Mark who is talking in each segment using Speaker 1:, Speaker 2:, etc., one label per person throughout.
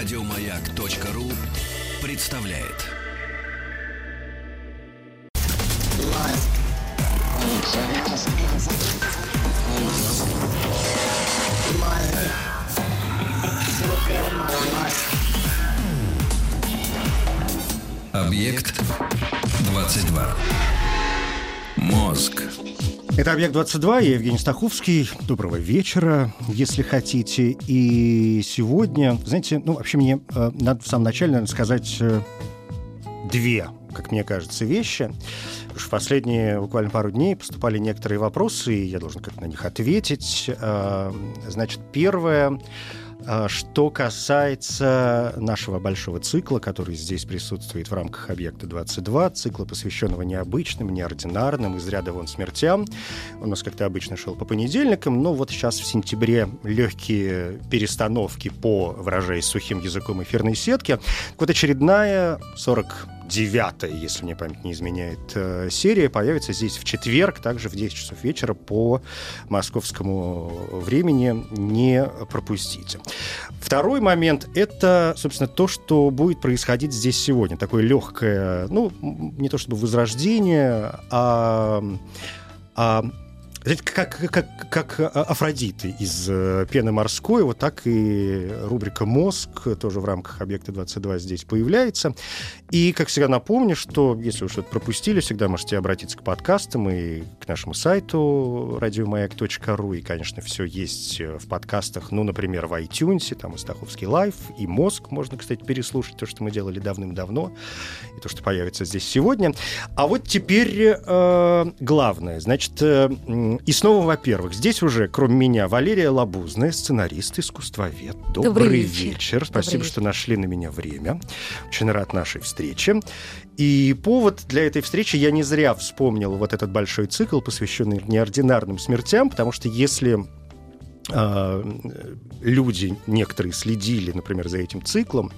Speaker 1: Радиомаяк.ру представляет. Объект 22. Мозг.
Speaker 2: Это «Объект-22», я Евгений Стаховский. Доброго вечера, если хотите. И сегодня, знаете, ну, вообще мне э, надо в самом начале, наверное, сказать э, две, как мне кажется, вещи. Что в последние буквально пару дней поступали некоторые вопросы, и я должен как-то на них ответить. Э, значит, первое что касается нашего большого цикла, который здесь присутствует в рамках «Объекта 22», цикла, посвященного необычным, неординарным, из ряда вон смертям, у нас как-то обычно шел по понедельникам, но вот сейчас в сентябре легкие перестановки по, выражаясь сухим языком, эфирной сетки. Вот очередная 40 девятая, если мне память не изменяет, э, серия появится здесь в четверг, также в 10 часов вечера по московскому времени. Не пропустите. Второй момент — это, собственно, то, что будет происходить здесь сегодня. Такое легкое, ну, не то чтобы возрождение, а, а знаете, как, как, как Афродиты из э, «Пены морской», вот так и рубрика «Мозг» тоже в рамках «Объекта 22» здесь появляется. И, как всегда, напомню, что если вы что-то пропустили, всегда можете обратиться к подкастам и к нашему сайту радиомаяк.ру. И, конечно, все есть в подкастах, ну, например, в iTunes, там и Стаховский лайф, и «Мозг» можно, кстати, переслушать, то, что мы делали давным-давно, и то, что появится здесь сегодня. А вот теперь э, главное. Значит, э, и снова, во-первых, здесь уже, кроме меня, Валерия Лабузная, сценарист, искусствовед. Добрый, Добрый вечер. вечер. Спасибо, Добрый что нашли на меня время. Очень рад нашей встрече. И повод для этой встречи я не зря вспомнил вот этот большой цикл, посвященный неординарным смертям, потому что если э, люди некоторые следили, например, за этим циклом,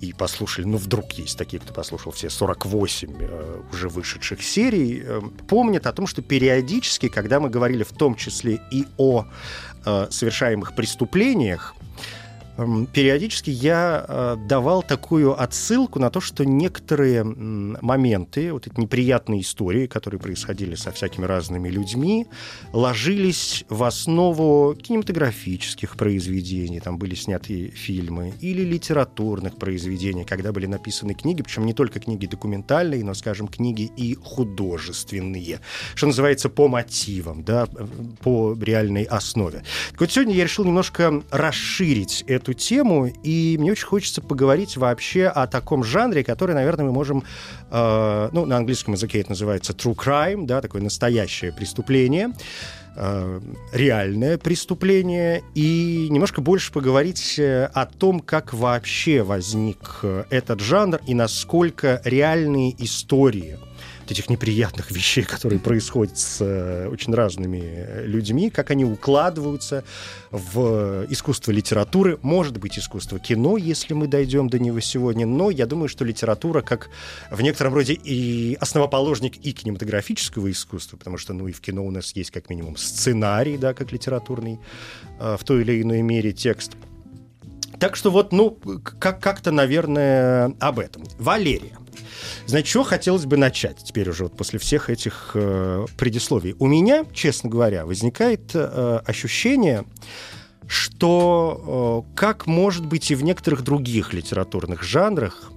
Speaker 2: и послушали, ну, вдруг есть такие, кто послушал все 48 э, уже вышедших серий, э, помнят о том, что периодически, когда мы говорили в том числе и о э, совершаемых преступлениях, периодически я э, давал такую отсылку на то, что некоторые моменты, вот эти неприятные истории, которые происходили со всякими разными людьми, ложились в основу кинематографических произведений, там были сняты фильмы, или литературных произведений, когда были написаны книги, причем не только книги документальные, но, скажем, книги и художественные, что называется, по мотивам, да, по реальной основе. Так вот сегодня я решил немножко расширить эту эту тему, и мне очень хочется поговорить вообще о таком жанре, который, наверное, мы можем, э, ну, на английском языке это называется true crime, да, такое настоящее преступление, э, реальное преступление, и немножко больше поговорить э, о том, как вообще возник э, этот жанр и насколько реальные истории – этих неприятных вещей, которые происходят с э, очень разными людьми, как они укладываются в искусство литературы, может быть, искусство кино, если мы дойдем до него сегодня, но я думаю, что литература как в некотором роде и основоположник и кинематографического искусства, потому что, ну, и в кино у нас есть как минимум сценарий, да, как литературный, э, в той или иной мере текст. Так что вот, ну, как- как-то, наверное, об этом. Валерия. Значит, что хотелось бы начать теперь уже вот после всех этих э, предисловий? У меня, честно говоря, возникает э, ощущение, что, э, как может быть и в некоторых других литературных жанрах,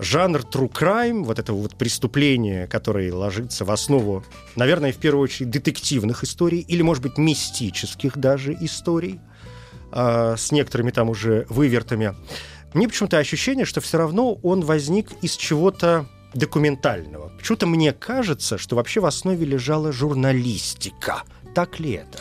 Speaker 2: жанр true crime, вот этого вот преступления, которое ложится в основу, наверное, в первую очередь детективных историй или, может быть, мистических даже историй, э, с некоторыми там уже вывертами, мне почему-то ощущение, что все равно он возник из чего-то документального. Почему-то мне кажется, что вообще в основе лежала журналистика. Так ли это?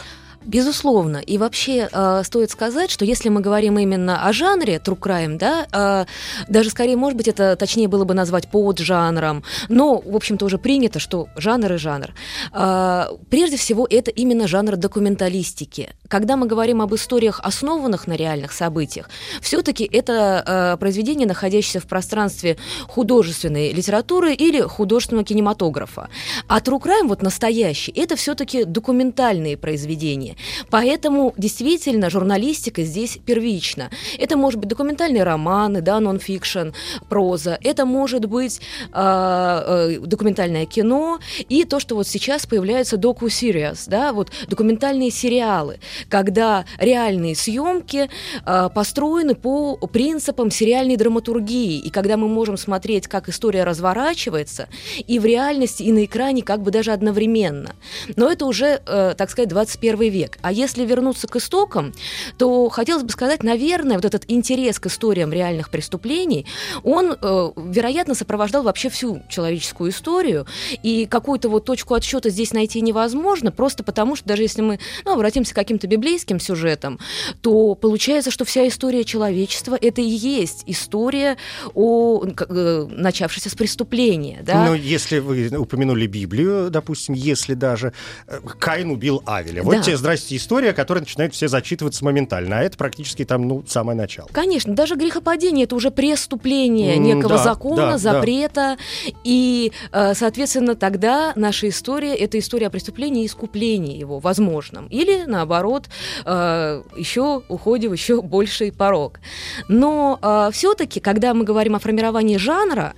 Speaker 3: Безусловно. И вообще э, стоит сказать, что если мы говорим именно о жанре true crime, да, э, даже скорее, может быть, это точнее было бы назвать под жанром, но, в общем-то, уже принято, что жанр и жанр. Э, прежде всего, это именно жанр документалистики, когда мы говорим об историях, основанных на реальных событиях, все-таки это э, произведение, находящееся в пространстве художественной литературы или художественного кинематографа. А True Crime, вот настоящий, это все-таки документальные произведения. Поэтому действительно журналистика здесь первична. Это может быть документальные романы, да, нон-фикшн, проза. Это может быть э, э, документальное кино и то, что вот сейчас появляются доку-сериас, да, вот документальные сериалы, когда реальные съемки э, построены по принципам сериальной драматургии, и когда мы можем смотреть, как история разворачивается, и в реальности, и на экране как бы даже одновременно. Но это уже, э, так сказать, 21 век. А если вернуться к истокам, то хотелось бы сказать, наверное, вот этот интерес к историям реальных преступлений, он, э, вероятно, сопровождал вообще всю человеческую историю, и какую-то вот точку отсчета здесь найти невозможно, просто потому что даже если мы ну, обратимся к каким-то библейским сюжетам, то получается, что вся история человечества — это и есть история о э, начавшейся с преступления. Да?
Speaker 2: Но если вы упомянули Библию, допустим, если даже э, Каин убил Авеля, вот да. тебе, здрасте, история, которая начинает все зачитываться моментально, а это практически там, ну, самое начало.
Speaker 3: Конечно, даже грехопадение — это уже преступление mm, некого да, закона, да, запрета, да. и, э, соответственно, тогда наша история — это история о преступлении и искуплении его возможном. Или, наоборот, э, еще уходе в еще больший порог. Но э, все-таки, когда мы говорим о формировании жанра,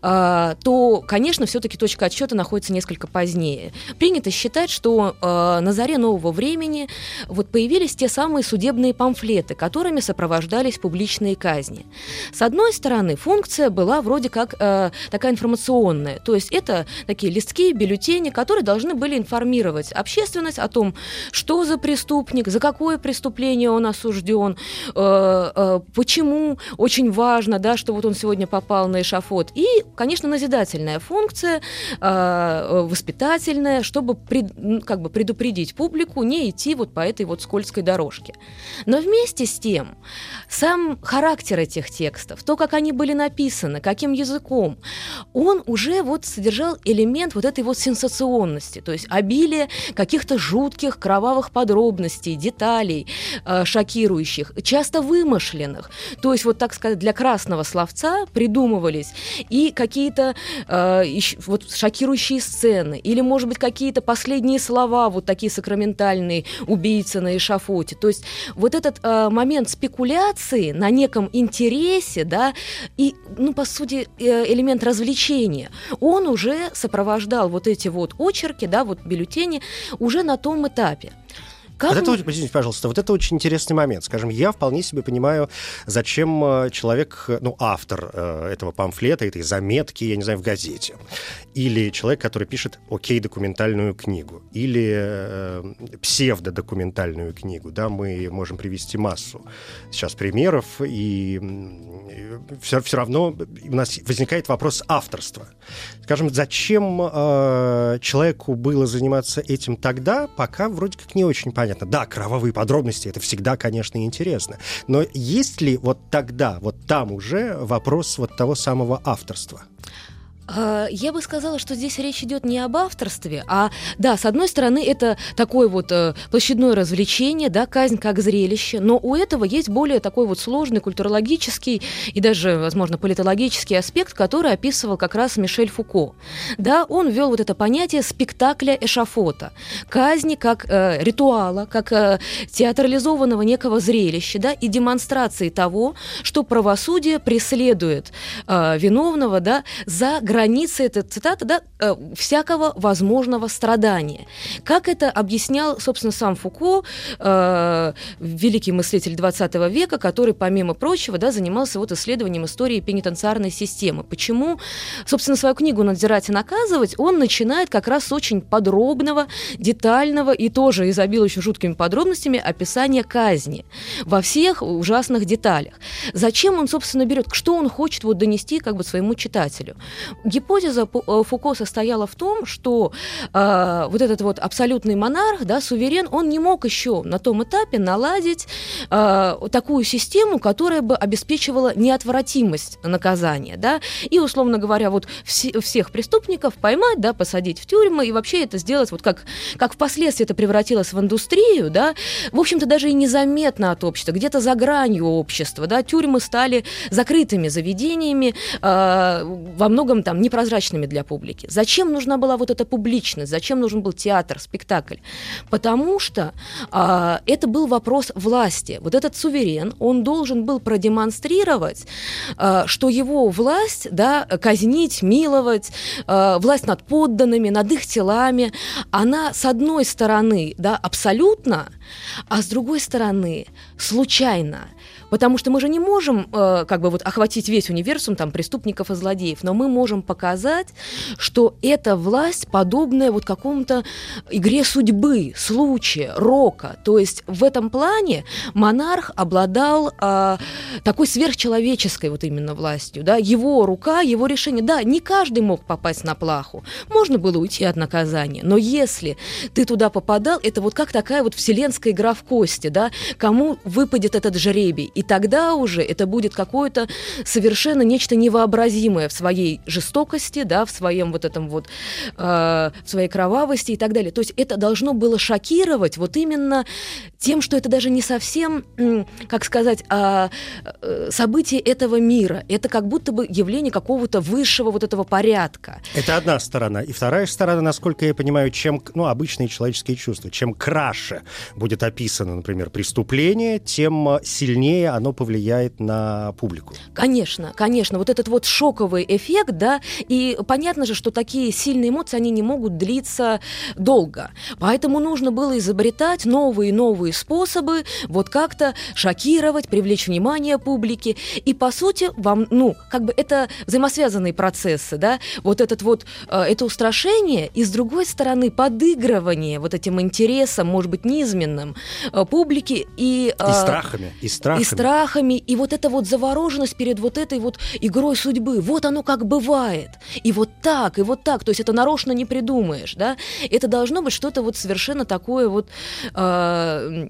Speaker 3: то, конечно, все-таки точка отсчета находится несколько позднее. Принято считать, что на заре нового времени вот появились те самые судебные памфлеты, которыми сопровождались публичные казни. С одной стороны, функция была вроде как э, такая информационная, то есть это такие листки, бюллетени, которые должны были информировать общественность о том, что за преступник, за какое преступление он осужден, э, э, почему очень важно, да, что вот он сегодня попал на эшафот. И, конечно, назидательная функция, э, воспитательная, чтобы пред, как бы предупредить публику не идти вот по этой вот скользкой дорожке. Но вместе с тем, сам характер этих текстов, то, как они были написаны, каким языком, он уже вот содержал элемент вот этой вот сенсационности, то есть обилие каких-то жутких кровавых подробностей, деталей э, шокирующих, часто вымышленных. То есть вот, так сказать, для красного словца придумывались и какие-то э, вот шокирующие сцены, или, может быть, какие-то последние слова, вот такие сакраментальные, убийца на эшафоте. То есть вот этот э, момент спекуляции на неком интересе, да, и, ну, по сути, э, элемент развлечения, он уже сопровождал вот эти вот очерки, да, вот бюллетени уже на том этапе.
Speaker 2: Как вот это, извините, пожалуйста, вот это очень интересный момент. Скажем, я вполне себе понимаю, зачем э, человек, ну, автор э, этого памфлета, этой заметки, я не знаю, в газете, или человек, который пишет окей-документальную книгу, или э, псевдодокументальную книгу, да, мы можем привести массу сейчас примеров, и все, все равно у нас возникает вопрос авторства. Скажем, зачем э, человеку было заниматься этим тогда, пока вроде как не очень понятно понятно. Да, кровавые подробности, это всегда, конечно, интересно. Но есть ли вот тогда, вот там уже вопрос вот того самого авторства?
Speaker 3: А, я бы сказала, что здесь речь идет не об авторстве, а, да, с одной стороны, это такое вот э, площадное развлечение, да, казнь как зрелище, но у этого есть более такой вот сложный культурологический и даже, возможно, политологический аспект, который описывал как раз Мишель Фуко. Да, он ввел вот это понятие спектакля эшафота, казни как э, ритуала, как э, театрализованного некого зрелища, да, и демонстрации того, что правосудие преследует э, виновного, да, за границей границы, это цитата, да, э, всякого возможного страдания. Как это объяснял, собственно, сам Фуко, э, великий мыслитель 20 века, который, помимо прочего, да, занимался вот исследованием истории пенитенциарной системы. Почему, собственно, свою книгу «Надзирать и наказывать» он начинает как раз с очень подробного, детального и тоже изобилующего жуткими подробностями описания казни во всех ужасных деталях. Зачем он, собственно, берет, что он хочет вот донести как бы своему читателю? Гипотеза э, Фуко состояла в том, что э, вот этот вот абсолютный монарх, да, суверен, он не мог еще на том этапе наладить э, такую систему, которая бы обеспечивала неотвратимость наказания, да, и, условно говоря, вот все, всех преступников поймать, да, посадить в тюрьмы и вообще это сделать, вот как, как впоследствии это превратилось в индустрию, да, в общем-то, даже и незаметно от общества, где-то за гранью общества, да, тюрьмы стали закрытыми заведениями, э, во многом там непрозрачными для публики. Зачем нужна была вот эта публичность? Зачем нужен был театр, спектакль? Потому что э, это был вопрос власти. Вот этот суверен, он должен был продемонстрировать, э, что его власть, да, казнить, миловать, э, власть над подданными, над их телами, она с одной стороны, да, абсолютно, а с другой стороны случайно. Потому что мы же не можем э, как бы вот охватить весь универсум там преступников и злодеев, но мы можем показать, что эта власть подобная вот какому-то игре судьбы, случая, рока. То есть в этом плане монарх обладал э, такой сверхчеловеческой вот именно властью, да, его рука, его решение. Да, не каждый мог попасть на плаху, можно было уйти от наказания, но если ты туда попадал, это вот как такая вот вселенская игра в кости, да, кому выпадет этот жребий. И тогда уже это будет какое-то совершенно нечто невообразимое в своей жестокости, да, в своем вот этом вот, э, в своей кровавости и так далее. То есть это должно было шокировать вот именно тем, что это даже не совсем, как сказать, а, э, событие этого мира. Это как будто бы явление какого-то высшего вот этого порядка.
Speaker 2: Это одна сторона. И вторая сторона, насколько я понимаю, чем, ну, обычные человеческие чувства, чем краше будет описано, например, преступление, тем сильнее сильнее оно повлияет на публику.
Speaker 3: Конечно, конечно. Вот этот вот шоковый эффект, да, и понятно же, что такие сильные эмоции, они не могут длиться долго. Поэтому нужно было изобретать новые и новые способы вот как-то шокировать, привлечь внимание публики. И, по сути, вам, ну, как бы это взаимосвязанные процессы, да, вот этот вот, э, это устрашение, и, с другой стороны, подыгрывание вот этим интересам, может быть, низменным э, публики и...
Speaker 2: Э, и страхами, и страхами
Speaker 3: страхами, и вот эта вот завороженность перед вот этой вот игрой судьбы. Вот оно как бывает. И вот так, и вот так. То есть это нарочно не придумаешь, да? Это должно быть что-то вот совершенно такое вот э,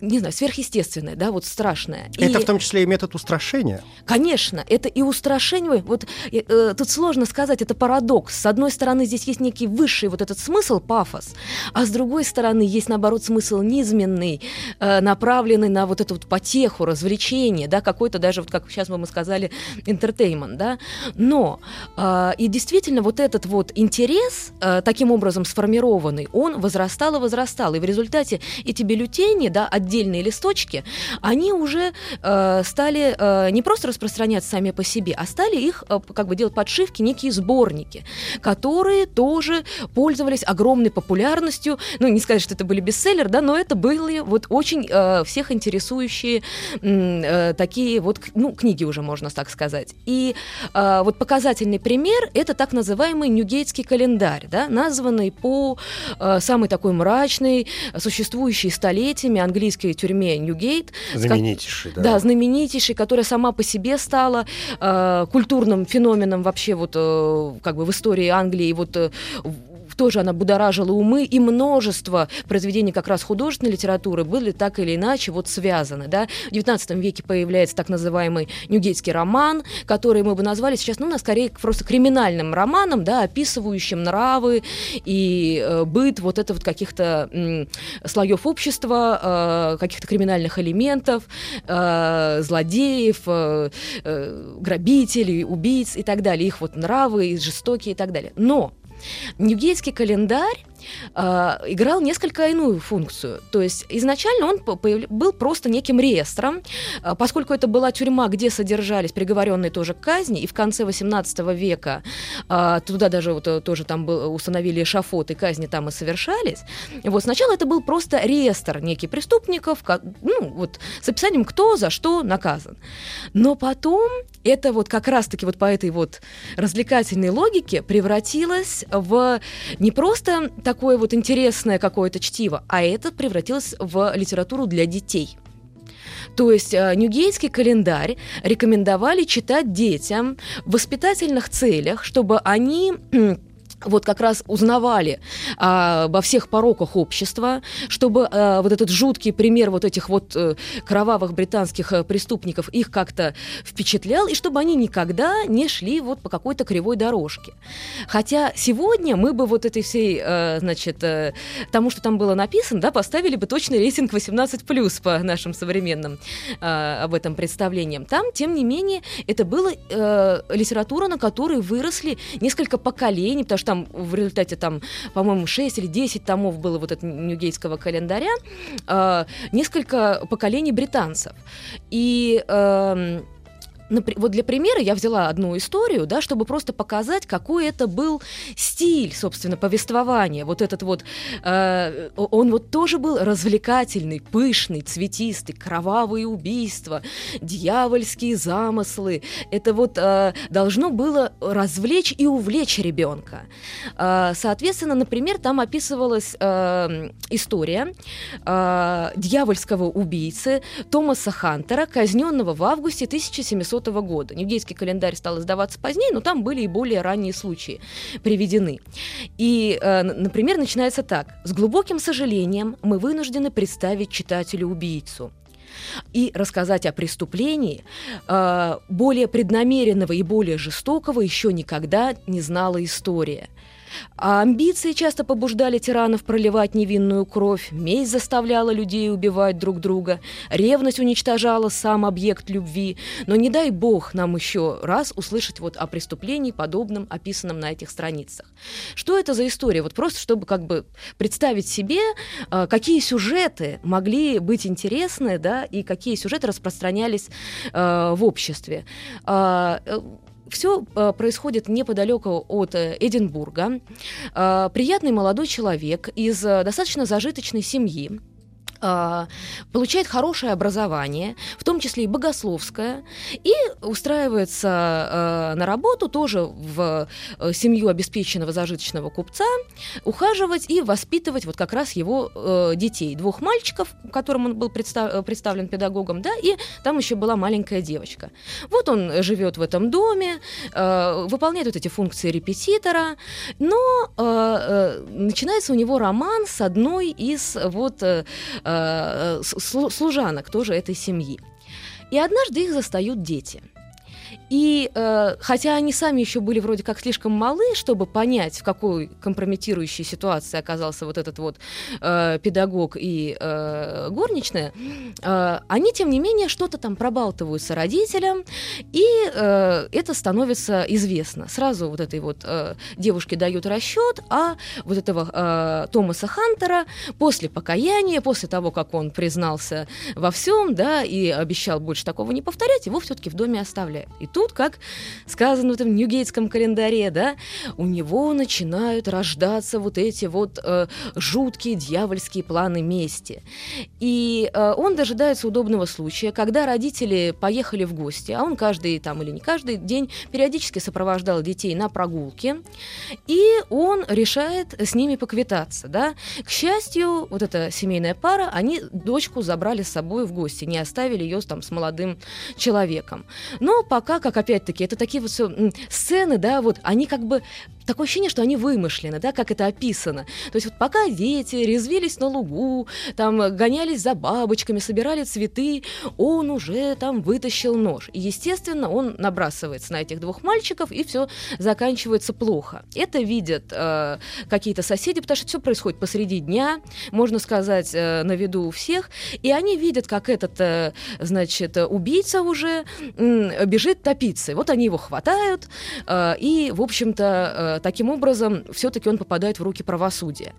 Speaker 3: не знаю, сверхъестественное, да, вот страшное.
Speaker 2: Это и... в том числе и метод устрашения?
Speaker 3: Конечно, это и устрашение. Вот э, э, тут сложно сказать, это парадокс. С одной стороны, здесь есть некий высший вот этот смысл, пафос, а с другой стороны, есть, наоборот, смысл низменный, э, направленный на вот эту вот потеху, развлечение, да, какой-то даже, вот как сейчас мы сказали, entertainment, да. Но э, и действительно вот этот вот интерес, э, таким образом сформированный, он возрастал и возрастал. И в результате эти бюллетени, да, отдельные листочки, они уже э, стали э, не просто распространяться сами по себе, а стали их э, как бы делать подшивки, некие сборники, которые тоже пользовались огромной популярностью. Ну, не сказать, что это были бестселлеры, да, но это были вот очень э, всех интересующие э, такие вот, ну, книги уже, можно так сказать. И э, вот показательный пример — это так называемый Ньюгейтский календарь, да, названный по э, самой такой мрачной, существующей столетиями английской английской тюрьме Ньюгейт.
Speaker 2: Знаменитейший,
Speaker 3: да. Да, знаменитейший, которая сама по себе стала э, культурным феноменом вообще вот э, как бы в истории Англии. Вот э, тоже она будоражила умы, и множество произведений как раз художественной литературы были так или иначе вот связаны. Да? В XIX веке появляется так называемый ньюгейтский роман, который мы бы назвали сейчас, ну, скорее просто криминальным романом, да, описывающим нравы и э, быт вот это вот каких-то м, слоев общества, э, каких-то криминальных элементов, э, злодеев, э, э, грабителей, убийц и так далее, их вот нравы, жестокие и так далее. Но Ньюгейтский календарь играл несколько иную функцию. То есть изначально он был просто неким реестром, э, поскольку это была тюрьма, где содержались приговоренные тоже к казни, и в конце XVIII века э, туда даже вот, э, тоже там был, установили эшафот, и казни там и совершались. Вот сначала это был просто реестр неких преступников, как, ну, вот, с описанием, кто за что наказан. Но потом это вот как раз-таки вот по этой вот развлекательной логике превратилось в не просто такое вот интересное какое-то чтиво, а это превратилось в литературу для детей. То есть э, Ньюгейтский календарь рекомендовали читать детям в воспитательных целях, чтобы они вот как раз узнавали а, обо всех пороках общества, чтобы а, вот этот жуткий пример вот этих вот а, кровавых британских а, преступников их как-то впечатлял, и чтобы они никогда не шли вот по какой-то кривой дорожке. Хотя сегодня мы бы вот этой всей, а, значит, а, тому, что там было написано, да, поставили бы точный рейтинг 18+, по нашим современным а, об этом представлениям. Там, тем не менее, это была а, литература, на которой выросли несколько поколений, потому что там в результате там, по-моему, 6 или 10 томов было вот этого ньюгейтского календаря, э, несколько поколений британцев. И э, вот для примера я взяла одну историю, да, чтобы просто показать, какой это был стиль, собственно, повествования. Вот этот вот, э, он вот тоже был развлекательный, пышный, цветистый, кровавые убийства, дьявольские замыслы. Это вот э, должно было развлечь и увлечь ребенка. Э, соответственно, например, там описывалась э, история э, дьявольского убийцы Томаса Хантера, казненного в августе 1700 1900 года. Ньюгейский календарь стал издаваться позднее, но там были и более ранние случаи приведены. И, э, например, начинается так. «С глубоким сожалением мы вынуждены представить читателю убийцу» и рассказать о преступлении э, более преднамеренного и более жестокого еще никогда не знала история. А амбиции часто побуждали тиранов проливать невинную кровь, месть заставляла людей убивать друг друга, ревность уничтожала сам объект любви. Но не дай бог нам еще раз услышать вот о преступлении, подобном, описанном на этих страницах. Что это за история? Вот просто чтобы как бы представить себе, а, какие сюжеты могли быть интересны, да, и какие сюжеты распространялись а, в обществе. Все э, происходит неподалеку от э, Эдинбурга. Э, приятный молодой человек из достаточно зажиточной семьи, получает хорошее образование, в том числе и богословское, и устраивается э, на работу тоже в э, семью обеспеченного зажиточного купца, ухаживать и воспитывать вот как раз его э, детей, двух мальчиков, которым он был представ, представлен педагогом, да, и там еще была маленькая девочка. Вот он живет в этом доме, выполняет вот эти функции репетитора, но начинается у него роман с одной из вот Э, служанок тоже этой семьи. И однажды их застают дети – и э, хотя они сами еще были вроде как слишком малы, чтобы понять, в какой компрометирующей ситуации оказался вот этот вот э, педагог и э, горничная, э, они, тем не менее, что-то там пробалтываются родителям, и э, это становится известно. Сразу вот этой вот э, девушке дают расчет, а вот этого э, Томаса Хантера после покаяния, после того, как он признался во всем, да, и обещал больше такого не повторять, его все-таки в доме оставляют. Тут, как сказано в этом Ньюгейтском календаре, да, у него начинают рождаться вот эти вот э, жуткие дьявольские планы мести. И э, он дожидается удобного случая, когда родители поехали в гости, а он каждый там или не каждый день периодически сопровождал детей на прогулки, и он решает с ними поквитаться, да. К счастью, вот эта семейная пара, они дочку забрали с собой в гости, не оставили ее там с молодым человеком. Но пока, как опять-таки, это такие вот все сцены, да, вот они как бы такое ощущение, что они вымышлены, да, как это описано. То есть вот пока дети резвились на лугу, там гонялись за бабочками, собирали цветы, он уже там вытащил нож. И, естественно, он набрасывается на этих двух мальчиков, и все заканчивается плохо. Это видят э, какие-то соседи, потому что все происходит посреди дня, можно сказать, э, на виду у всех, и они видят, как этот, э, значит, убийца уже э, бежит топиться. Вот они его хватают, э, и, в общем-то, э, таким образом, все-таки он попадает в руки правосудия.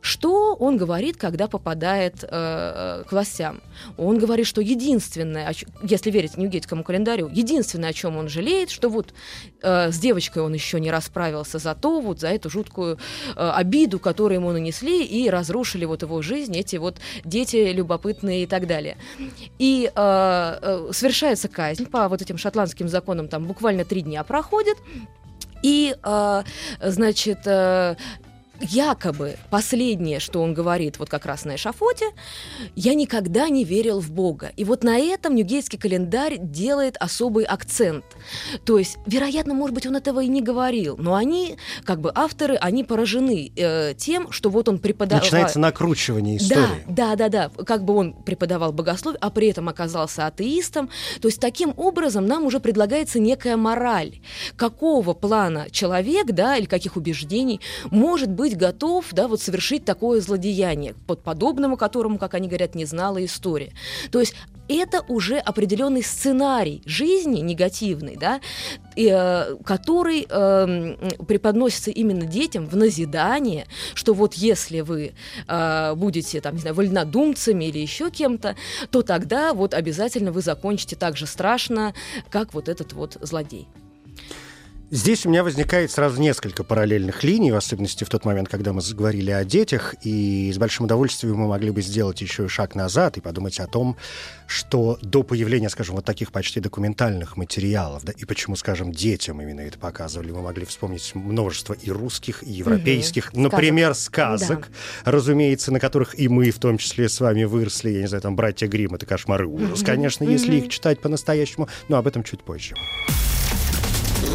Speaker 3: Что он говорит, когда попадает э, э к властям? Он говорит, что единственное, если верить Ньюгейтскому календарю, единственное, о чем он жалеет, что вот э, с девочкой он еще не расправился за то, вот за эту жуткую э, обиду, которую ему нанесли и разрушили вот его жизнь, эти вот дети любопытные и так далее. И э, э, совершается казнь по вот этим шотландским законам, там буквально три дня проходит. И, э, значит, э, якобы последнее, что он говорит вот как раз на эшафоте, я никогда не верил в Бога. И вот на этом Ньюгейтский календарь делает особый акцент. То есть, вероятно, может быть, он этого и не говорил, но они, как бы авторы, они поражены э, тем, что вот он преподавал...
Speaker 2: Начинается накручивание истории.
Speaker 3: Да, да, да, да. Как бы он преподавал богословие, а при этом оказался атеистом. То есть, таким образом нам уже предлагается некая мораль. Какого плана человек, да, или каких убеждений может быть готов, да, вот совершить такое злодеяние, под подобному которому, как они говорят, не знала история. То есть это уже определенный сценарий жизни негативный, да, и, э, который э, преподносится именно детям в назидание, что вот если вы э, будете там, не знаю, вольнодумцами или еще кем-то, то тогда вот обязательно вы закончите так же страшно, как вот этот вот злодей.
Speaker 2: Здесь у меня возникает сразу несколько параллельных линий, в особенности в тот момент, когда мы заговорили о детях, и с большим удовольствием мы могли бы сделать еще и шаг назад и подумать о том, что до появления, скажем, вот таких почти документальных материалов, да, и почему, скажем, детям именно это показывали, мы могли вспомнить множество и русских, и европейских, угу. например, сказок, да. разумеется, на которых и мы в том числе с вами выросли, я не знаю, там «Братья Гримм» — это кошмар и ужас, угу. конечно, угу. если их читать по-настоящему, но об этом чуть позже.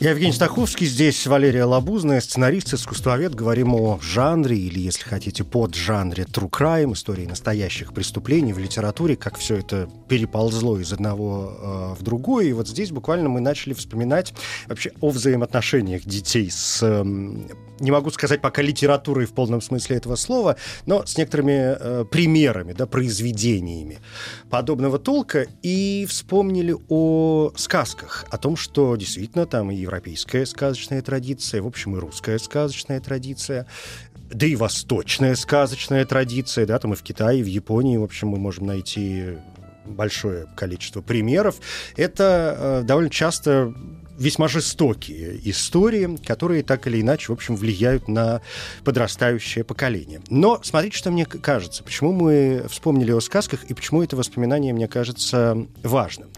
Speaker 2: Я Евгений Стаховский, здесь Валерия Лабузная, сценарист, искусствовед. Говорим о жанре, или, если хотите, под жанре true crime, истории настоящих преступлений в литературе, как все это переползло из одного э, в другое. И вот здесь буквально мы начали вспоминать вообще о взаимоотношениях детей с э, не могу сказать пока литературой в полном смысле этого слова, но с некоторыми э, примерами, да, произведениями подобного толка, и вспомнили о сказках, о том, что действительно там и европейская сказочная традиция, в общем, и русская сказочная традиция, да и восточная сказочная традиция, да, там и в Китае, и в Японии, в общем, мы можем найти большое количество примеров. Это э, довольно часто весьма жестокие истории, которые так или иначе, в общем, влияют на подрастающее поколение. Но смотрите, что мне кажется, почему мы вспомнили о сказках и почему это воспоминание мне кажется важным.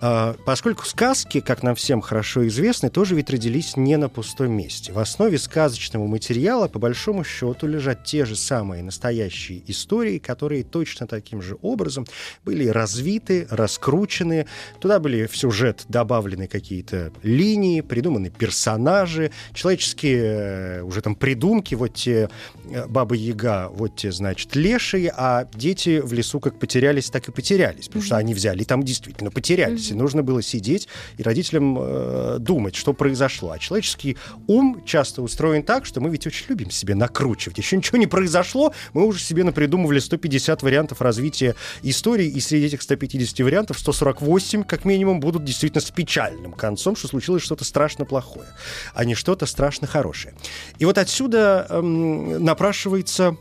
Speaker 2: А, поскольку сказки, как нам всем хорошо известно, тоже ведь родились не на пустом месте. В основе сказочного материала, по большому счету, лежат те же самые настоящие истории, которые точно таким же образом были развиты, раскручены. Туда были в сюжет добавлены какие-то линии, придуманы персонажи, человеческие э, уже там придумки, вот те э, Баба Яга, вот те, значит, лешие, а дети в лесу как потерялись, так и потерялись, потому что они взяли и там действительно потерялись классе нужно было сидеть и родителям э, думать, что произошло. А человеческий ум часто устроен так, что мы ведь очень любим себе накручивать. Еще ничего не произошло, мы уже себе напридумывали 150 вариантов развития истории, и среди этих 150 вариантов 148, как минимум, будут действительно с печальным концом, что случилось что-то страшно плохое, а не что-то страшно хорошее. И вот отсюда эм, напрашивается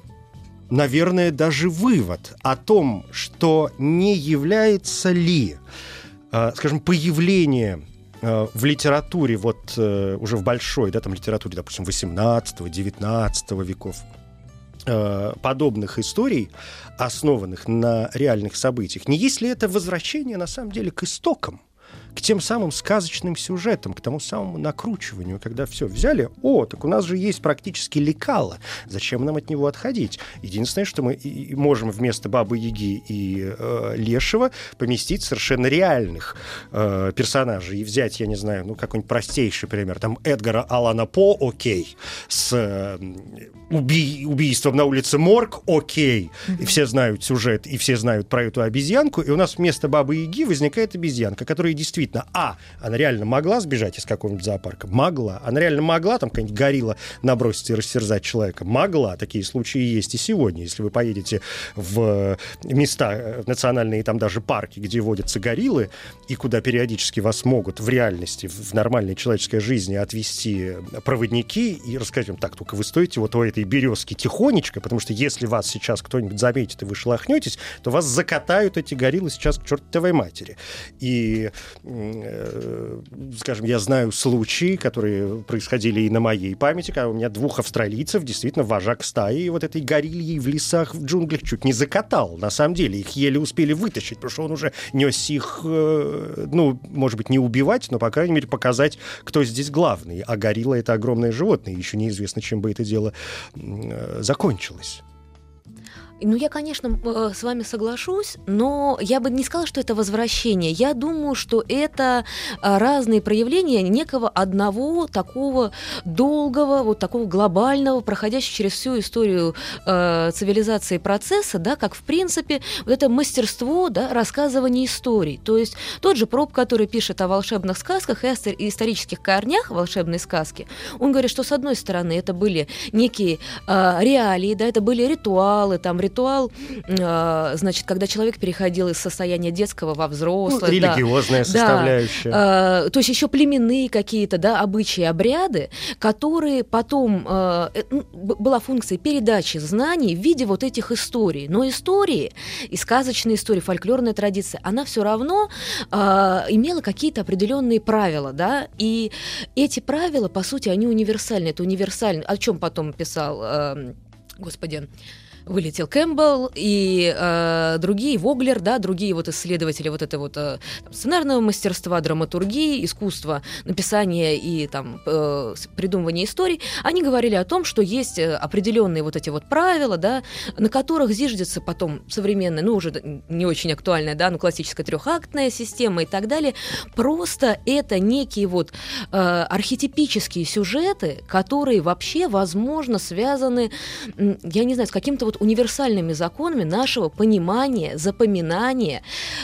Speaker 2: наверное, даже вывод о том, что не является ли скажем, появление а, в литературе, вот э, уже в большой, да, там литературе, допустим, 18-19 веков, а, подобных историй, основанных на реальных событиях, не есть ли это возвращение, на самом деле, к истокам? К тем самым сказочным сюжетам, к тому самому накручиванию, когда все взяли, о, так у нас же есть практически лекало, зачем нам от него отходить? Единственное, что мы можем вместо Бабы Яги и э, Лешего поместить совершенно реальных э, персонажей и взять, я не знаю, ну какой-нибудь простейший пример, там Эдгара Алана По, окей, с э, уби убийством на улице Морг, окей, и все знают сюжет, и все знают про эту обезьянку, и у нас вместо Бабы Яги возникает обезьянка, которая действительно действительно, а, она реально могла сбежать из какого-нибудь зоопарка? Могла. Она реально могла там какая-нибудь горилла наброситься и растерзать человека? Могла. Такие случаи есть и сегодня. Если вы поедете в места, э, в национальные там даже парки, где водятся гориллы, и куда периодически вас могут в реальности, в нормальной человеческой жизни отвести проводники и рассказать вам, так, только вы стоите вот у этой березки тихонечко, потому что если вас сейчас кто-нибудь заметит и вы шелохнетесь, то вас закатают эти гориллы сейчас к чертовой матери. И э, скажем, я знаю случаи, которые происходили и на моей памяти, когда у меня двух австралийцев, действительно, вожак стаи вот этой горильи в лесах, в джунглях чуть не закатал. На самом деле, их еле успели вытащить, потому что он уже нес их, э, ну, может быть, не убивать, но, по крайней мере, показать, кто здесь главный. А горилла — это огромное животное, еще неизвестно, чем бы это дело э, закончилось.
Speaker 3: Ну, я, конечно, э, с вами соглашусь, но я бы не сказала, что это возвращение. Я думаю, что это э, разные проявления некого одного такого долгого, вот такого глобального, проходящего через всю историю э, цивилизации процесса, да, как, в принципе, вот это мастерство, да, рассказывания историй. То есть тот же Проб, который пишет о волшебных сказках и исторических корнях волшебной сказки, он говорит, что, с одной стороны, это были некие э, реалии, да, это были ритуалы, там, ритуал, э, значит, когда человек переходил из состояния детского во взрослое.
Speaker 2: Ну, религиозная да, составляющая.
Speaker 3: Да, то есть еще племенные какие-то, да, обычаи, обряды, которые потом э, э была функция передачи знаний в виде вот этих историй. Но истории, и сказочные истории, фольклорная традиция, она все равно э, имела какие-то определенные правила, да, и эти правила, по сути, они универсальны. Это универсально. О чем потом писал, э, господи, вылетел Кэмпбелл и э, другие, Воглер, да, другие вот исследователи вот это вот э, сценарного мастерства, драматургии, искусства написания и там э, придумывания историй, они говорили о том, что есть э, определенные вот эти вот правила, да, на которых зиждется потом современная, ну уже не очень актуальная, да, ну классическая трехактная система и так далее. Просто это некие вот э, архетипические сюжеты, которые вообще, возможно, связаны, я не знаю, с каким-то вот вот универсальными законами нашего понимания, запоминания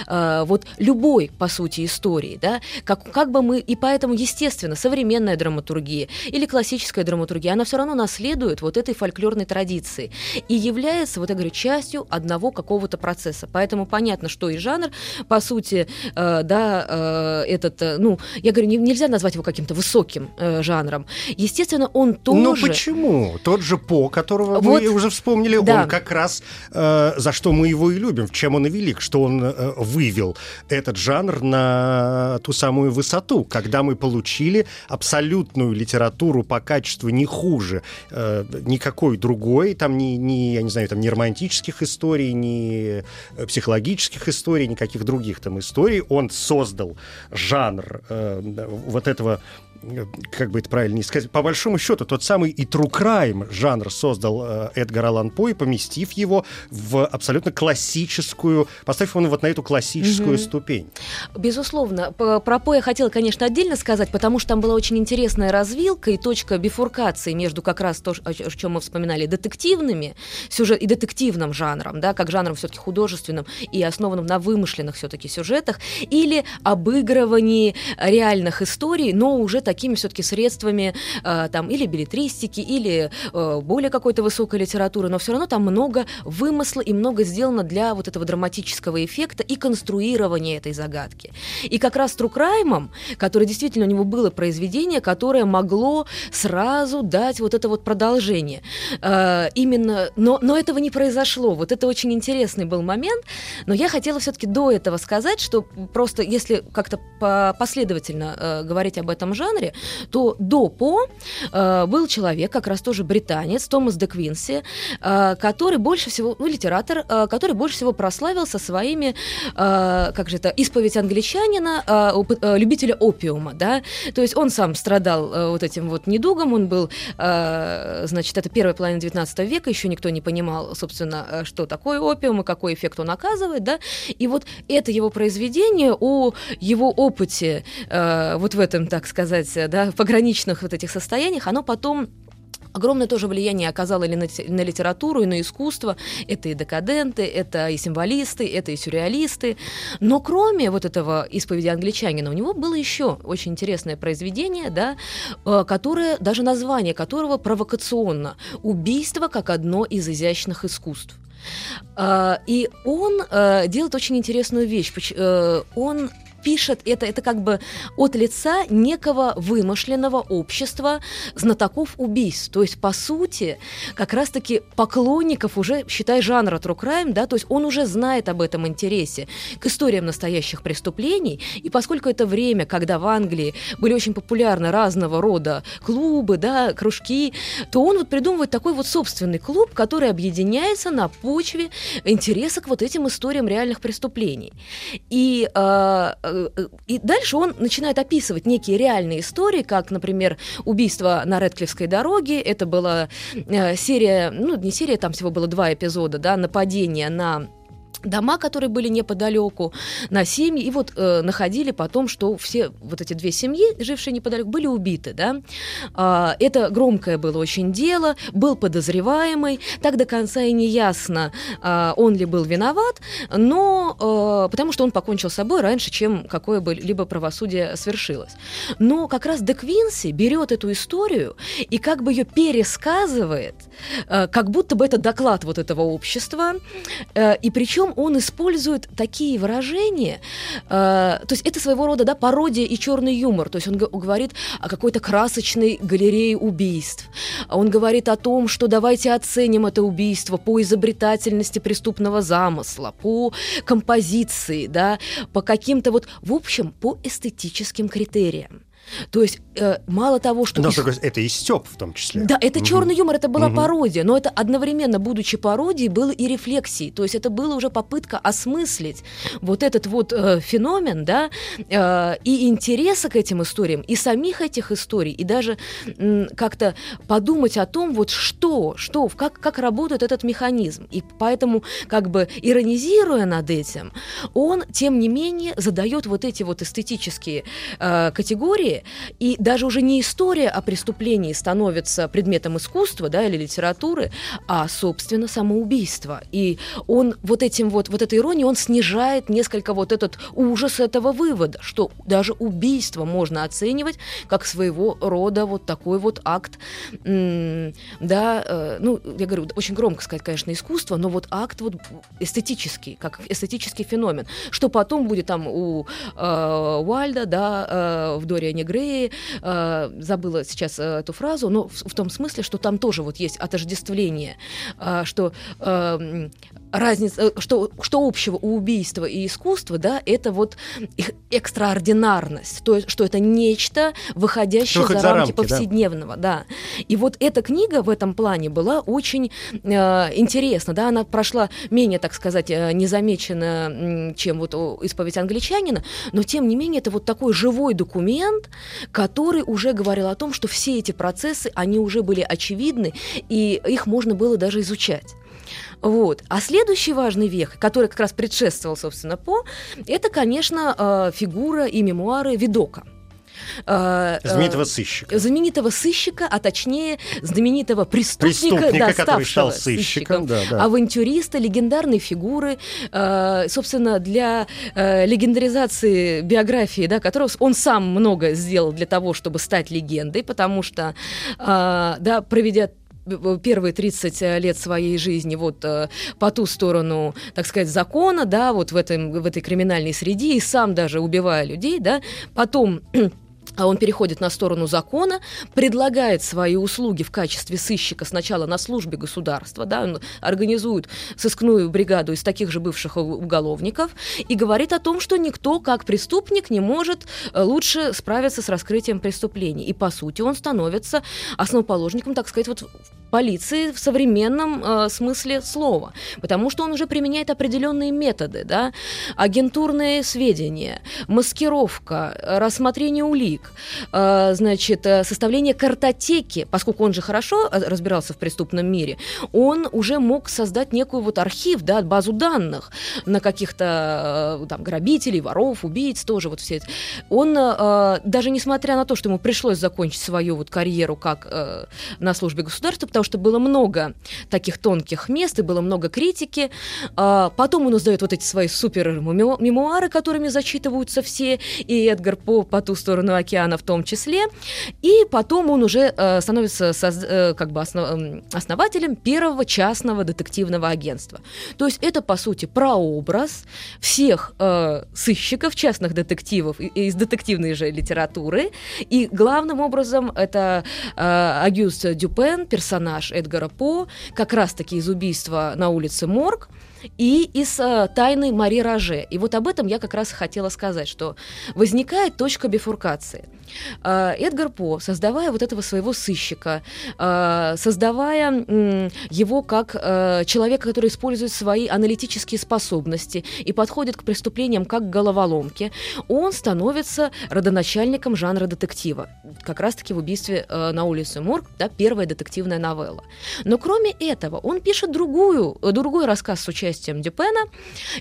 Speaker 3: э, вот любой, по сути, истории, да, как, как бы мы, и поэтому, естественно, современная драматургия или классическая драматургия, она все равно наследует вот этой фольклорной традиции и является, вот я говорю, частью одного какого-то процесса. Поэтому понятно, что и жанр, по сути, э, да, э, этот, э, ну, я говорю, не, нельзя назвать его каким-то высоким э, жанром. Естественно, он тоже...
Speaker 2: Ну почему? Тот же По, которого вот, вы уже вспомнили, да, он как раз э, за что мы его и любим, в чем он и велик, что он э, вывел этот жанр на ту самую высоту, когда мы получили абсолютную литературу по качеству не хуже э, никакой другой, там ни, ни, я не знаю, там ни романтических историй, ни э, психологических историй, никаких других там историй. Он создал жанр э, вот этого как бы это правильно сказать, по большому счету, тот самый и true crime жанр создал э, Эдгар Аллан По и поместив его в абсолютно классическую, поставив его вот на эту классическую mm-hmm. ступень.
Speaker 3: Безусловно. Про По я хотела, конечно, отдельно сказать, потому что там была очень интересная развилка и точка бифуркации между как раз то, о чем мы вспоминали, детективными сюжет и детективным жанром, да, как жанром все-таки художественным и основанным на вымышленных все-таки сюжетах, или обыгрывании реальных историй, но уже такими все-таки средствами э, там или билетристики, или э, более какой-то высокой литературы, но все равно там много вымысла и много сделано для вот этого драматического эффекта и конструирования этой загадки. И как раз Трукраймом, который действительно у него было произведение, которое могло сразу дать вот это вот продолжение. Э, именно, но, но этого не произошло. Вот это очень интересный был момент, но я хотела все-таки до этого сказать, что просто если как-то последовательно э, говорить об этом жанре, жанре, то до По э, был человек, как раз тоже британец, Томас де Квинси, э, который больше всего, ну, литератор, э, который больше всего прославился своими, как же это, исповедь англичанина, любителя опиума, да, то есть он сам страдал вот этим вот недугом, он был, значит, это первая половина 19 века, еще никто не понимал, собственно, что такое опиум и какой эффект он оказывает, да, и вот это его произведение о его опыте вот в этом, так сказать, да, в пограничных вот этих состояниях, оно потом Огромное тоже влияние оказало и на, на литературу, и на искусство. Это и декаденты, это и символисты, это и сюрреалисты. Но кроме вот этого исповеди англичанина, у него было еще очень интересное произведение, да, э, которое, даже название которого провокационно «Убийство как одно из изящных искусств». Э, и он э, делает очень интересную вещь. Он пишет это, это как бы от лица некого вымышленного общества знатоков убийств. То есть, по сути, как раз-таки поклонников уже, считай, жанра true crime, да, то есть он уже знает об этом интересе к историям настоящих преступлений, и поскольку это время, когда в Англии были очень популярны разного рода клубы, да, кружки, то он вот придумывает такой вот собственный клуб, который объединяется на почве интереса к вот этим историям реальных преступлений. И, э, и дальше он начинает описывать некие реальные истории, как, например, убийство на Редклифской дороге. Это была э, серия, ну, не серия, там всего было два эпизода, да, нападение на дома, которые были неподалеку, на семьи, и вот э, находили потом, что все вот эти две семьи, жившие неподалеку, были убиты, да. А, это громкое было очень дело, был подозреваемый, так до конца и не ясно, а, он ли был виноват, но а, потому что он покончил с собой раньше, чем какое-либо правосудие свершилось. Но как раз Де Квинси берет эту историю и как бы ее пересказывает, а, как будто бы это доклад вот этого общества, а, и причем он использует такие выражения, э, то есть это своего рода да, пародия и черный юмор, то есть он говорит о какой-то красочной галерее убийств, он говорит о том, что давайте оценим это убийство по изобретательности преступного замысла, по композиции, да, по каким-то вот, в общем, по эстетическим критериям. То есть э, мало того, что...
Speaker 2: Но иш... это и степ в том числе.
Speaker 3: Да, это угу. черный юмор, это была угу. пародия, но это одновременно, будучи пародией, было и рефлексией. То есть это была уже попытка осмыслить вот этот вот э, феномен, да, э, и интереса к этим историям, и самих этих историй, и даже э, как-то подумать о том, вот что, что, как, как работает этот механизм. И поэтому, как бы иронизируя над этим, он, тем не менее, задает вот эти вот эстетические э, категории, и даже уже не история о преступлении становится предметом искусства да, или литературы, а, собственно, самоубийство. И он вот этим вот, вот этой иронией, он снижает несколько вот этот ужас этого вывода, что даже убийство можно оценивать как своего рода вот такой вот акт, да, э, ну, я говорю, очень громко сказать, конечно, искусство, но вот акт вот эстетический, как эстетический феномен, что потом будет там у э, Уальда, да, э, в Дориане Греи, э, забыла сейчас э, эту фразу, но в, в том смысле, что там тоже вот есть отождествление, э, что э, разница, э, что, что общего у убийства и искусства, да, это вот их экстраординарность, то есть, что это нечто, выходящее за, за рамки, рамки повседневного, да. да. И вот эта книга в этом плане была очень э, интересна, да, она прошла менее, так сказать, э, незамеченно, чем вот исповедь англичанина, но тем не менее это вот такой живой документ, который уже говорил о том, что все эти процессы, они уже были очевидны, и их можно было даже изучать. Вот. А следующий важный век, который как раз предшествовал, собственно, По, это, конечно, э, фигура и мемуары Видока.
Speaker 2: Э, э, знаменитого сыщика.
Speaker 3: Знаменитого сыщика, а точнее знаменитого преступника,
Speaker 2: преступника да, который стал сыщиком, да,
Speaker 3: да. авантюриста, легендарной фигуры, э, собственно, для легендаризации биографии, да, которого он сам много сделал для того, чтобы стать легендой, потому что, да, проведя первые 30 лет своей жизни вот по ту сторону, так сказать, закона, да, вот в, этом, в этой криминальной среде, и сам даже убивая людей, да, потом а он переходит на сторону закона, предлагает свои услуги в качестве сыщика сначала на службе государства, да, он организует сыскную бригаду из таких же бывших уголовников и говорит о том, что никто как преступник не может э, лучше справиться с раскрытием преступлений. И, по сути, он становится основоположником, так сказать, вот полиции в современном э, смысле слова, потому что он уже применяет определенные методы, да, агентурные сведения, маскировка, рассмотрение улик, э, значит, э, составление картотеки, поскольку он же хорошо э, разбирался в преступном мире, он уже мог создать некую вот архив, да, базу данных на каких-то э, там грабителей, воров, убийц, тоже вот все это. Он э, даже несмотря на то, что ему пришлось закончить свою вот карьеру как э, на службе государства, потому потому что было много таких тонких мест и было много критики. А, потом он издает вот эти свои супер мемуары, которыми зачитываются все, и Эдгар По по ту сторону океана в том числе. И потом он уже э, становится э, как бы основателем первого частного детективного агентства. То есть это, по сути, прообраз всех э, сыщиков, частных детективов из детективной же литературы. И главным образом это Агюст Дюпен, персонаж Эдгара По, как раз-таки из убийства на улице Морг и из э, тайны Мари Роже. И вот об этом я как раз хотела сказать, что возникает точка бифуркации. Э, Эдгар По, создавая вот этого своего сыщика, э, создавая э, его как э, человека, который использует свои аналитические способности и подходит к преступлениям как к головоломке, он становится родоначальником жанра детектива. Как раз-таки в убийстве э, на улице Морг, да, первая детективная новелла. Но кроме этого, он пишет другую, другой рассказ с участием участием Дюпена,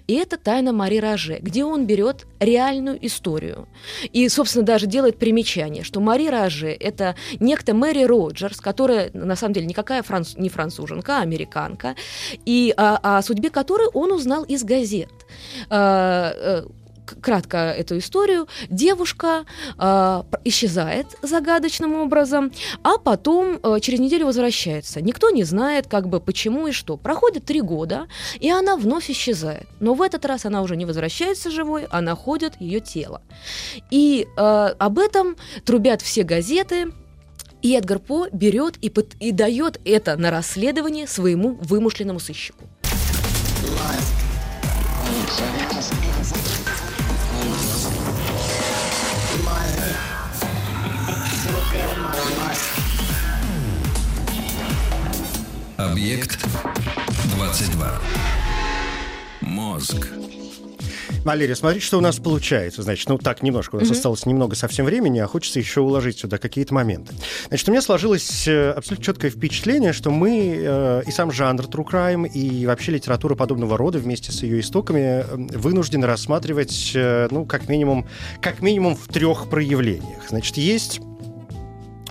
Speaker 3: и это «Тайна Мари Роже», где он берет реальную историю. И, собственно, даже делает примечание, что Мари Роже – это некто Мэри Роджерс, которая, на самом деле, никакая франц... не француженка, а американка, и о, о судьбе которой он узнал из газет а, э, кратко эту историю, девушка э, исчезает загадочным образом, а потом э, через неделю возвращается. Никто не знает, как бы почему и что. Проходит три года, и она вновь исчезает. Но в этот раз она уже не возвращается живой, а находят ее тело. И э, об этом трубят все газеты, и Эдгар По берет и, под, и дает это на расследование своему вымышленному сыщику.
Speaker 1: Объект 22. Мозг.
Speaker 2: Валерия, смотрите, что у нас получается. Значит, ну так, немножко, у нас mm-hmm. осталось немного совсем времени, а хочется еще уложить сюда какие-то моменты. Значит, у меня сложилось э, абсолютно четкое впечатление, что мы э, и сам жанр True Crime, и вообще литература подобного рода вместе с ее истоками вынуждены рассматривать, э, ну, как минимум, как минимум в трех проявлениях. Значит, есть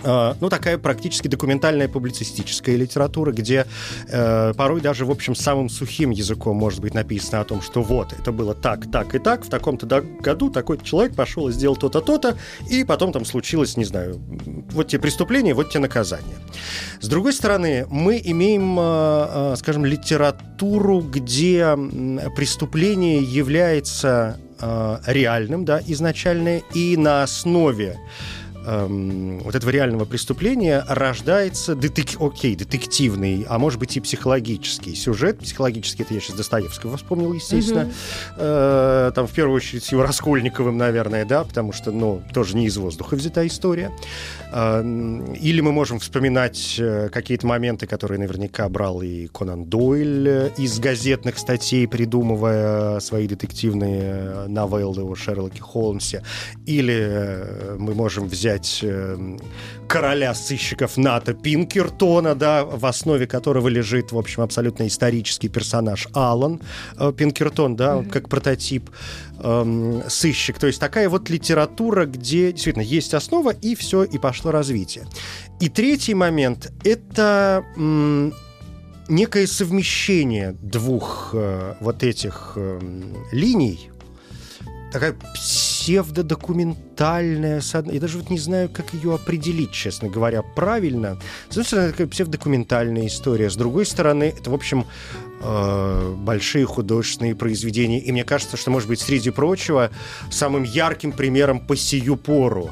Speaker 2: ну, такая практически документальная публицистическая литература, где э, порой даже, в общем, самым сухим языком может быть написано о том, что вот, это было так, так и так, в таком-то году такой человек пошел и сделал то-то, то-то, и потом там случилось, не знаю, вот те преступления, вот те наказания. С другой стороны, мы имеем, э, э, скажем, литературу, где преступление является э, реальным, да, изначально, и на основе эм, вот этого реального преступления рождается детек... окей, детективный, а может быть и психологический сюжет. Психологический, это я сейчас Достоевского вспомнил, естественно. Угу. Э, там в первую очередь с его Раскольниковым, наверное, да, потому что, ну, тоже не из воздуха взята история. Э, или мы можем вспоминать э, какие-то моменты, которые наверняка брал и Конан Дойль э, из газетных статей, придумывая свои детективные новеллы о Шерлоке Холмсе. Или мы можем взять взять э, короля сыщиков НАТО Пинкертона, да, в основе которого лежит, в общем, абсолютно исторический персонаж Алан э, Пинкертон, да, mm-hmm. как прототип э, сыщик. То есть такая вот литература, где действительно есть основа, и все, и пошло развитие. И третий момент — это... М- некое совмещение двух э, вот этих э, линий, такая псевдодокументальная, я даже вот не знаю, как ее определить, честно говоря, правильно. С одной стороны, такая псевдодокументальная история, с другой стороны, это, в общем, э, большие художественные произведения. И мне кажется, что, может быть, среди прочего, самым ярким примером по сию пору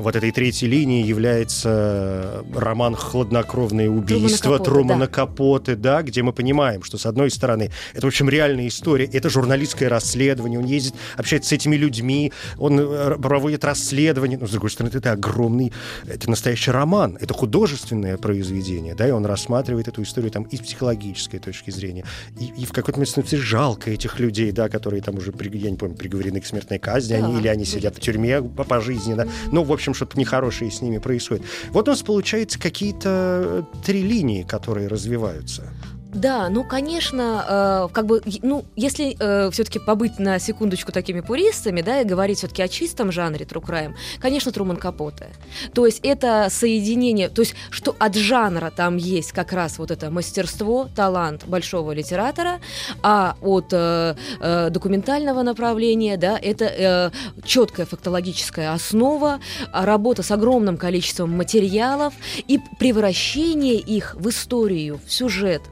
Speaker 2: вот этой третьей линии является роман «Хладнокровное убийство» Трумана, Трумана да. Капоты, да, где мы понимаем, что, с одной стороны, это, в общем, реальная история, это журналистское расследование, он ездит, общается с этими людьми, он э, проводит расследование, но, с другой стороны, это огромный, это настоящий роман, это художественное произведение, да, и он рассматривает эту историю там и с психологической точки зрения, и, и в какой-то момент становится жалко этих людей, да, которые там уже, я не помню, приговорены к смертной казни, да. они, или они сидят в тюрьме пожизненно, ну, в общем, что-то нехорошее с ними происходит. Вот у нас получается какие-то три линии, которые развиваются.
Speaker 3: Да, ну, конечно, э, как бы, ну, если э, все-таки побыть на секундочку такими пуристами, да, и говорить все-таки о чистом жанре True Crime, конечно, Труман Капоте. То есть это соединение, то есть что от жанра там есть как раз вот это мастерство, талант большого литератора, а от э, э, документального направления, да, это э, четкая фактологическая основа, работа с огромным количеством материалов и превращение их в историю, в сюжет.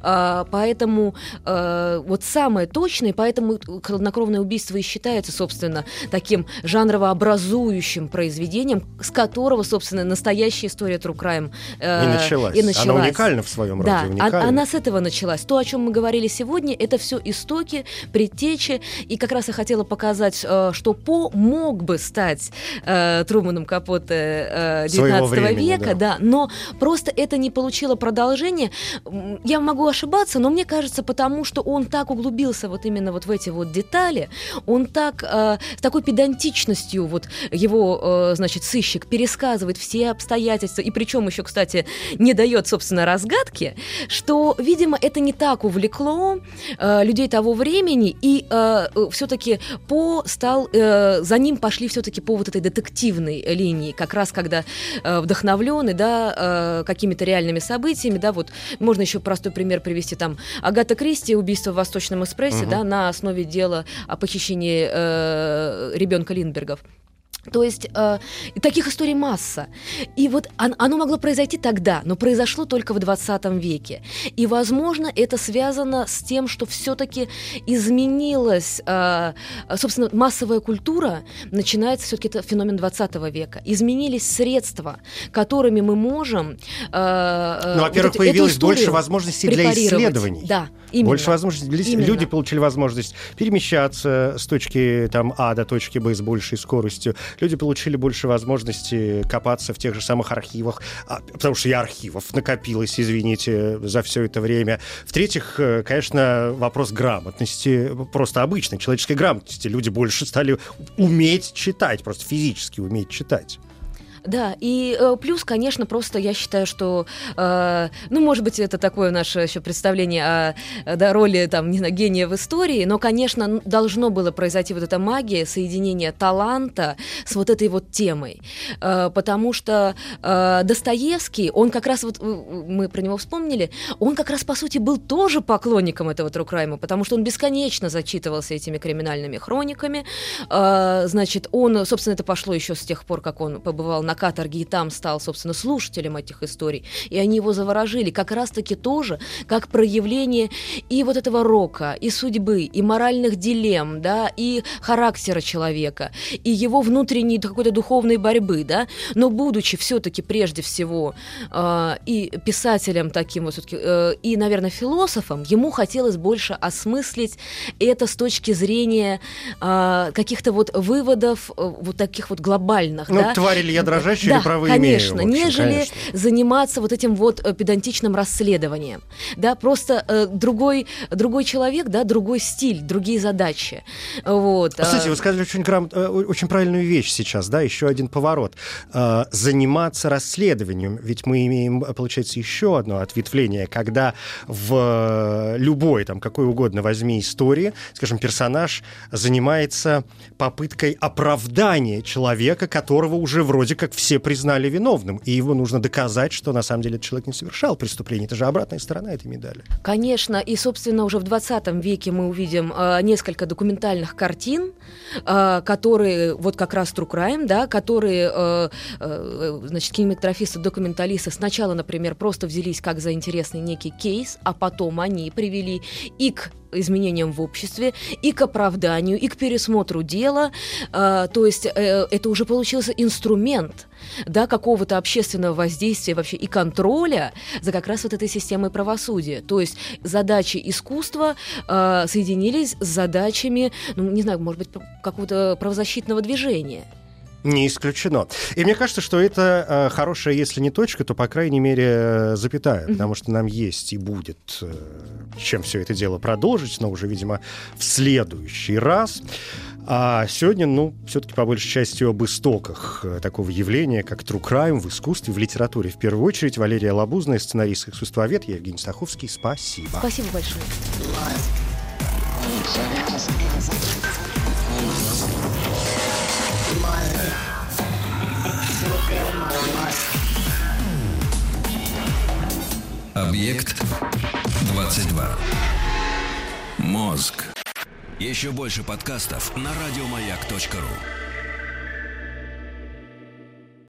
Speaker 3: А, поэтому а, вот самое точное, поэтому «Хладнокровное убийство» и считается, собственно, таким жанрово-образующим произведением, с которого, собственно, настоящая история True Crime
Speaker 2: э, и началась. И началась. Она уникальна в своем
Speaker 3: да,
Speaker 2: роде. Да,
Speaker 3: она с этого началась. То, о чем мы говорили сегодня, это все истоки, предтечи, и как раз я хотела показать, э, что По мог бы стать э, Труманом Капоте э, 19 времени, века, да. да, но просто это не получило продолжения. Я могу могу ошибаться, но мне кажется, потому что он так углубился вот именно вот в эти вот детали, он так, э, с такой педантичностью вот его, э, значит, сыщик пересказывает все обстоятельства, и причем еще, кстати, не дает, собственно, разгадки, что, видимо, это не так увлекло э, людей того времени, и э, все-таки по стал, э, за ним пошли все-таки по вот этой детективной линии, как раз когда э, вдохновлены, да, э, какими-то реальными событиями, да, вот можно еще простой пример пример привести там Агата Кристи, убийство в Восточном экспрессе, угу. да, на основе дела о похищении э, ребенка Линдбергов. То есть э, таких историй масса. И вот он, оно могло произойти тогда, но произошло только в 20 веке. И, возможно, это связано с тем, что все-таки изменилась, э, собственно, массовая культура, начинается все-таки это феномен 20 века. Изменились средства, которыми мы можем...
Speaker 2: Э, ну, во-первых, вот появилось больше возможностей для исследований.
Speaker 3: Да, именно.
Speaker 2: Больше возможностей. Именно. Люди получили возможность перемещаться с точки там, А до точки Б с большей скоростью люди получили больше возможности копаться в тех же самых архивах, а, потому что я архивов накопилось, извините, за все это время. В-третьих, э, конечно, вопрос грамотности, просто обычной человеческой грамотности. Люди больше стали уметь читать, просто физически уметь читать.
Speaker 3: Да, и э, плюс, конечно, просто я считаю, что, э, ну, может быть, это такое наше еще представление о да, роли, там, не знаю, гения в истории, но, конечно, должно было произойти вот эта магия, соединение таланта с вот этой вот темой, э, потому что э, Достоевский, он как раз, вот э, мы про него вспомнили, он как раз, по сути, был тоже поклонником этого Трукрайма, потому что он бесконечно зачитывался этими криминальными хрониками, э, значит, он, собственно, это пошло еще с тех пор, как он побывал на каторге и там стал, собственно, слушателем этих историй. И они его заворожили как раз-таки тоже как проявление и вот этого рока, и судьбы, и моральных дилемм, да, и характера человека, и его внутренней какой-то духовной борьбы, да, но будучи все-таки прежде всего э, и писателем таким вот все-таки, э, и, наверное, философом, ему хотелось больше осмыслить это с точки зрения э, каких-то вот выводов э, вот таких вот глобальных,
Speaker 2: ну,
Speaker 3: да.
Speaker 2: тварь или я дрожащий
Speaker 3: да,
Speaker 2: правы
Speaker 3: конечно,
Speaker 2: имею,
Speaker 3: общем, нежели конечно. заниматься вот этим вот э, педантичным расследованием. Да, просто э, другой, другой человек, да, другой стиль, другие задачи. Вот.
Speaker 2: Кстати, вы сказали очень, грамот, э, очень правильную вещь сейчас, да, еще один поворот. Э, заниматься расследованием, ведь мы имеем, получается, еще одно ответвление, когда в любой, там, какой угодно возьми истории, скажем, персонаж занимается попыткой оправдания человека, которого уже вроде как все признали виновным, и его нужно доказать, что на самом деле этот человек не совершал преступление. Это же обратная сторона этой медали.
Speaker 3: Конечно, и, собственно, уже в 20 веке мы увидим э, несколько документальных картин, э, которые, вот как раз True Crime, да, которые, э, э, значит, кинематографисты, документалисты сначала, например, просто взялись как за интересный некий кейс, а потом они привели и к изменениям в обществе, и к оправданию, и к пересмотру дела. А, то есть э, это уже получился инструмент да, какого-то общественного воздействия вообще и контроля за как раз вот этой системой правосудия. То есть задачи искусства э, соединились с задачами, ну, не знаю, может быть, какого-то правозащитного движения.
Speaker 2: Не исключено. И мне кажется, что это э, хорошая, если не точка, то, по крайней мере, э, запятая, mm-hmm. потому что нам есть и будет э, чем все это дело продолжить, но уже, видимо, в следующий раз. А сегодня, ну, все-таки по большей части об истоках такого явления, как true crime в искусстве, в литературе. В первую очередь Валерия Лабузная, сценарист и искусствовед, я Евгений Стаховский. Спасибо.
Speaker 3: Спасибо большое.
Speaker 1: Объект 22. Мозг. Еще больше подкастов на радиомаяк.ру.